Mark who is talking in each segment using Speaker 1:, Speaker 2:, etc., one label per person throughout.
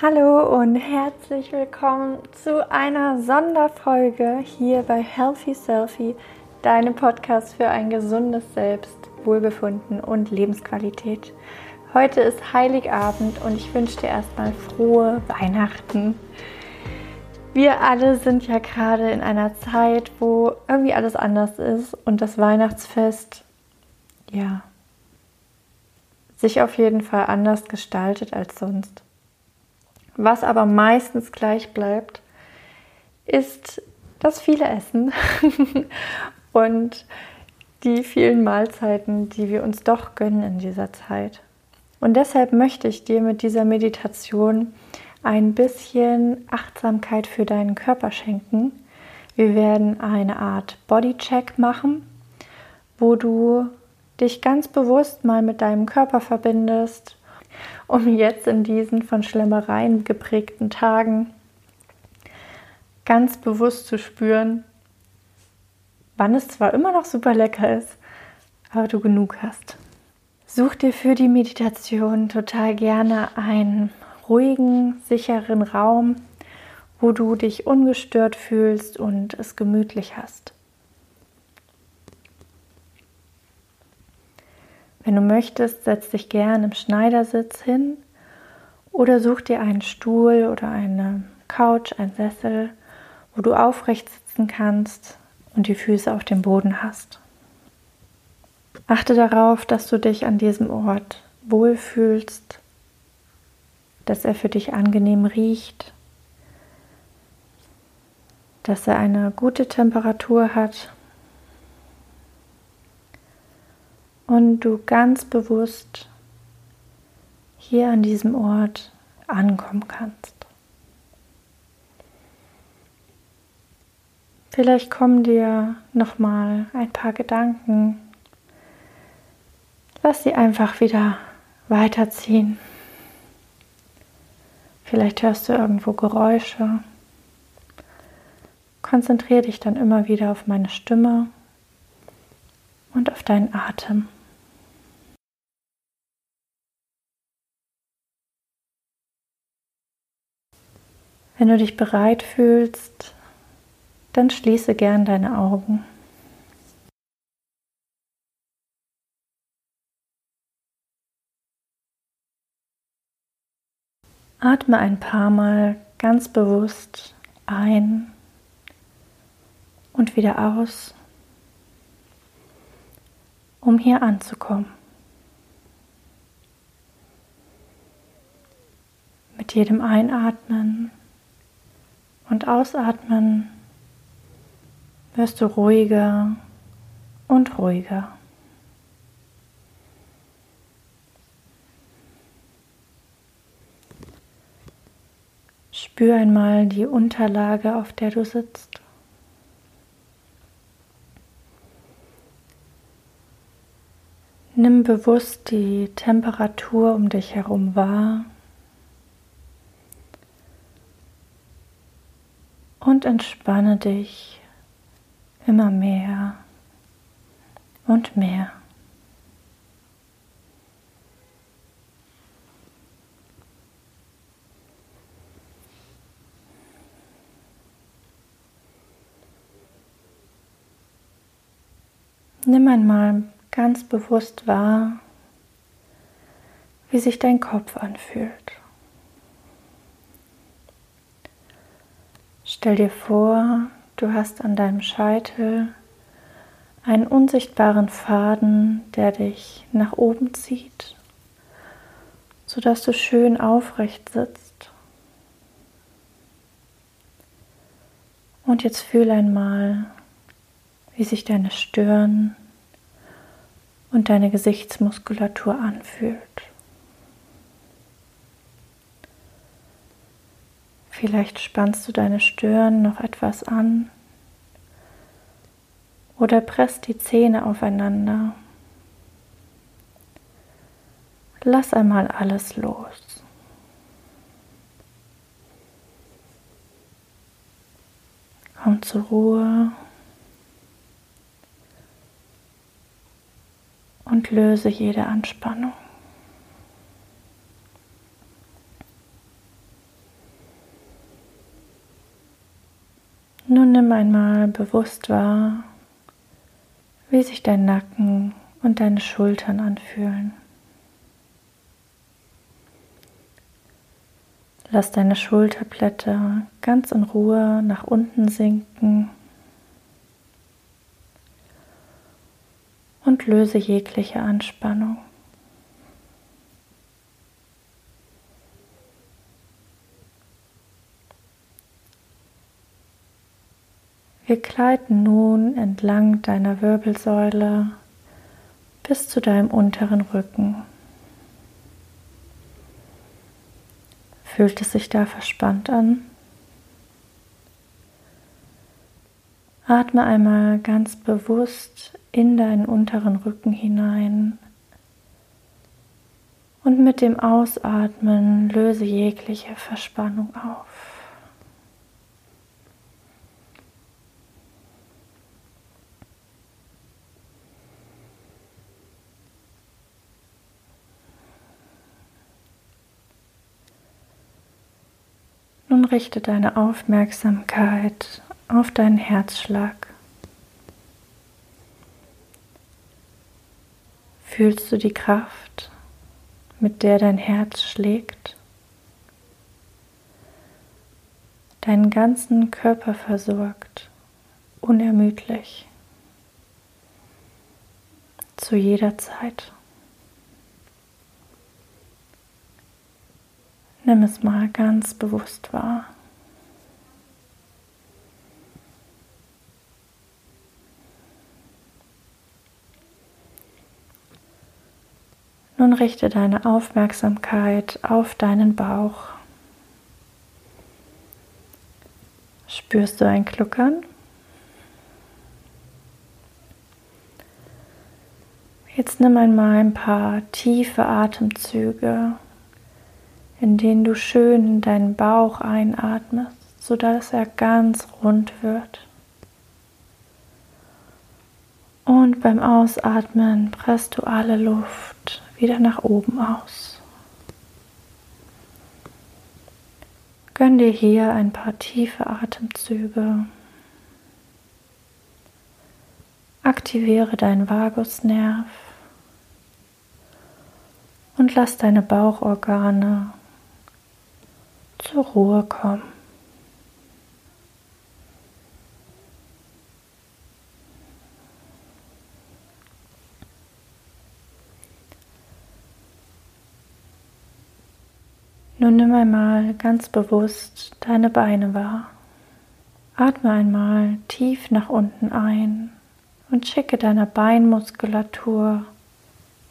Speaker 1: Hallo und herzlich willkommen zu einer Sonderfolge hier bei Healthy Selfie, deinem Podcast für ein gesundes Selbst, Wohlbefunden und Lebensqualität. Heute ist Heiligabend und ich wünsche dir erstmal frohe Weihnachten. Wir alle sind ja gerade in einer Zeit, wo irgendwie alles anders ist und das Weihnachtsfest, ja, sich auf jeden Fall anders gestaltet als sonst. Was aber meistens gleich bleibt, ist das viele Essen und die vielen Mahlzeiten, die wir uns doch gönnen in dieser Zeit. Und deshalb möchte ich dir mit dieser Meditation ein bisschen Achtsamkeit für deinen Körper schenken. Wir werden eine Art Bodycheck machen, wo du dich ganz bewusst mal mit deinem Körper verbindest um jetzt in diesen von Schlemmereien geprägten Tagen ganz bewusst zu spüren, wann es zwar immer noch super lecker ist, aber du genug hast. Such dir für die Meditation total gerne einen ruhigen, sicheren Raum, wo du dich ungestört fühlst und es gemütlich hast. Wenn du möchtest, setz dich gern im Schneidersitz hin oder such dir einen Stuhl oder eine Couch, einen Sessel, wo du aufrecht sitzen kannst und die Füße auf dem Boden hast. Achte darauf, dass du dich an diesem Ort wohlfühlst, dass er für dich angenehm riecht, dass er eine gute Temperatur hat und du ganz bewusst hier an diesem Ort ankommen kannst. Vielleicht kommen dir noch mal ein paar Gedanken. Lass sie einfach wieder weiterziehen. Vielleicht hörst du irgendwo Geräusche. Konzentriere dich dann immer wieder auf meine Stimme und auf deinen Atem. Wenn du dich bereit fühlst, dann schließe gern deine Augen. Atme ein paar Mal ganz bewusst ein und wieder aus, um hier anzukommen. Mit jedem Einatmen und ausatmen wirst du ruhiger und ruhiger. Spür einmal die Unterlage, auf der du sitzt. Nimm bewusst die Temperatur um dich herum wahr. Und entspanne dich immer mehr und mehr. Nimm einmal ganz bewusst wahr, wie sich dein Kopf anfühlt. Stell dir vor, du hast an deinem Scheitel einen unsichtbaren Faden, der dich nach oben zieht, sodass du schön aufrecht sitzt. Und jetzt fühl einmal, wie sich deine Stirn und deine Gesichtsmuskulatur anfühlt. Vielleicht spannst du deine Stirn noch etwas an oder presst die Zähne aufeinander. Lass einmal alles los. Komm zur Ruhe und löse jede Anspannung. Nun nimm einmal bewusst wahr, wie sich dein Nacken und deine Schultern anfühlen. Lass deine Schulterblätter ganz in Ruhe nach unten sinken und löse jegliche Anspannung. Wir gleiten nun entlang deiner Wirbelsäule bis zu deinem unteren Rücken. Fühlt es sich da verspannt an? Atme einmal ganz bewusst in deinen unteren Rücken hinein und mit dem Ausatmen löse jegliche Verspannung auf. Nun richte deine Aufmerksamkeit auf deinen Herzschlag. Fühlst du die Kraft, mit der dein Herz schlägt? Deinen ganzen Körper versorgt, unermüdlich, zu jeder Zeit. Nimm es mal ganz bewusst wahr. Nun richte deine Aufmerksamkeit auf deinen Bauch. Spürst du ein Gluckern? Jetzt nimm einmal ein paar tiefe Atemzüge in denen du schön in deinen Bauch einatmest, sodass er ganz rund wird. Und beim Ausatmen presst du alle Luft wieder nach oben aus. Gönn dir hier ein paar tiefe Atemzüge. Aktiviere deinen Vagusnerv und lass deine Bauchorgane zur Ruhe kommen. Nun nimm einmal ganz bewusst deine Beine wahr. Atme einmal tief nach unten ein und schicke deiner Beinmuskulatur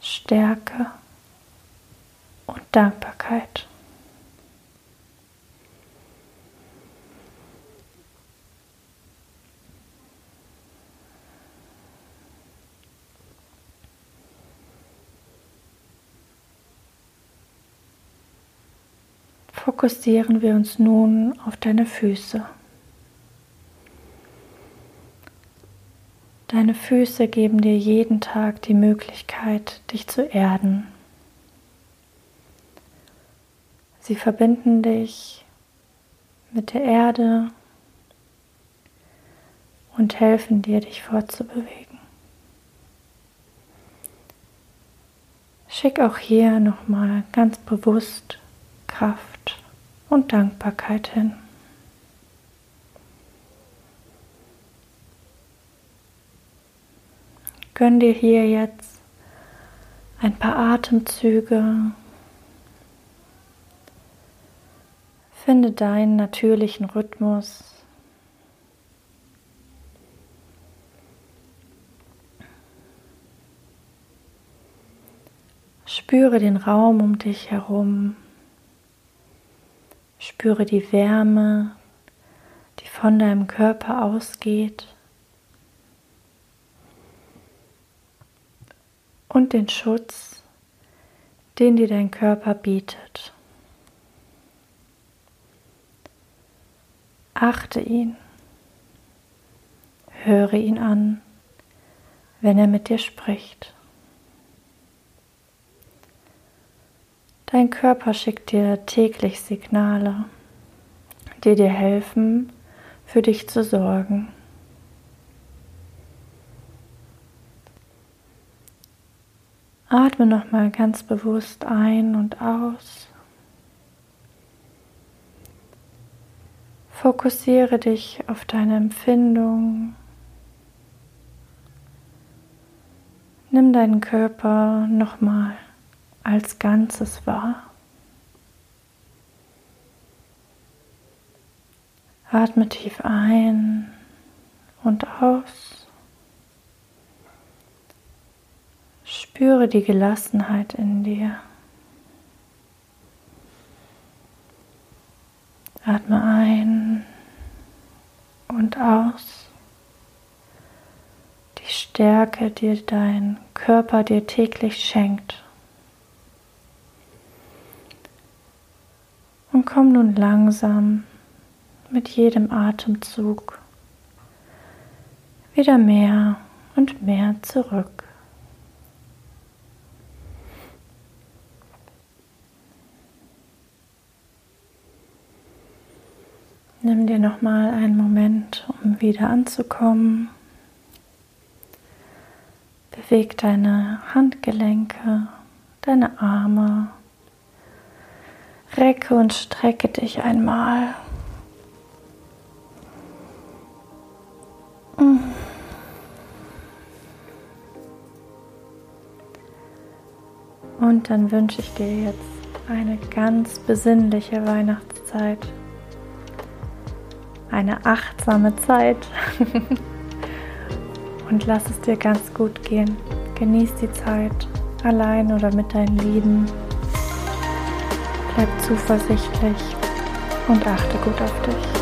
Speaker 1: Stärke und Dankbarkeit. Fokussieren wir uns nun auf deine Füße. Deine Füße geben dir jeden Tag die Möglichkeit, dich zu erden. Sie verbinden dich mit der Erde und helfen dir, dich fortzubewegen. Schick auch hier nochmal ganz bewusst Kraft und Dankbarkeit hin. Gönn dir hier jetzt ein paar Atemzüge. Finde deinen natürlichen Rhythmus. Spüre den Raum um dich herum. Spüre die Wärme, die von deinem Körper ausgeht. Und den Schutz, den dir dein Körper bietet. Achte ihn. Höre ihn an, wenn er mit dir spricht. Dein Körper schickt dir täglich Signale, die dir helfen, für dich zu sorgen. Atme nochmal ganz bewusst ein und aus. Fokussiere dich auf deine Empfindung. Nimm deinen Körper nochmal als Ganzes wahr. Atme tief ein und aus. Spüre die Gelassenheit in dir. Atme ein und aus. Die Stärke, die dein Körper dir täglich schenkt. Und komm nun langsam mit jedem Atemzug wieder mehr und mehr zurück. Nimm dir noch mal einen Moment, um wieder anzukommen. Beweg deine Handgelenke, deine Arme. Recke und strecke dich einmal. Und dann wünsche ich dir jetzt eine ganz besinnliche Weihnachtszeit. Eine achtsame Zeit. Und lass es dir ganz gut gehen. Genieß die Zeit allein oder mit deinen Lieben. Bleib zuversichtlich und achte gut auf dich.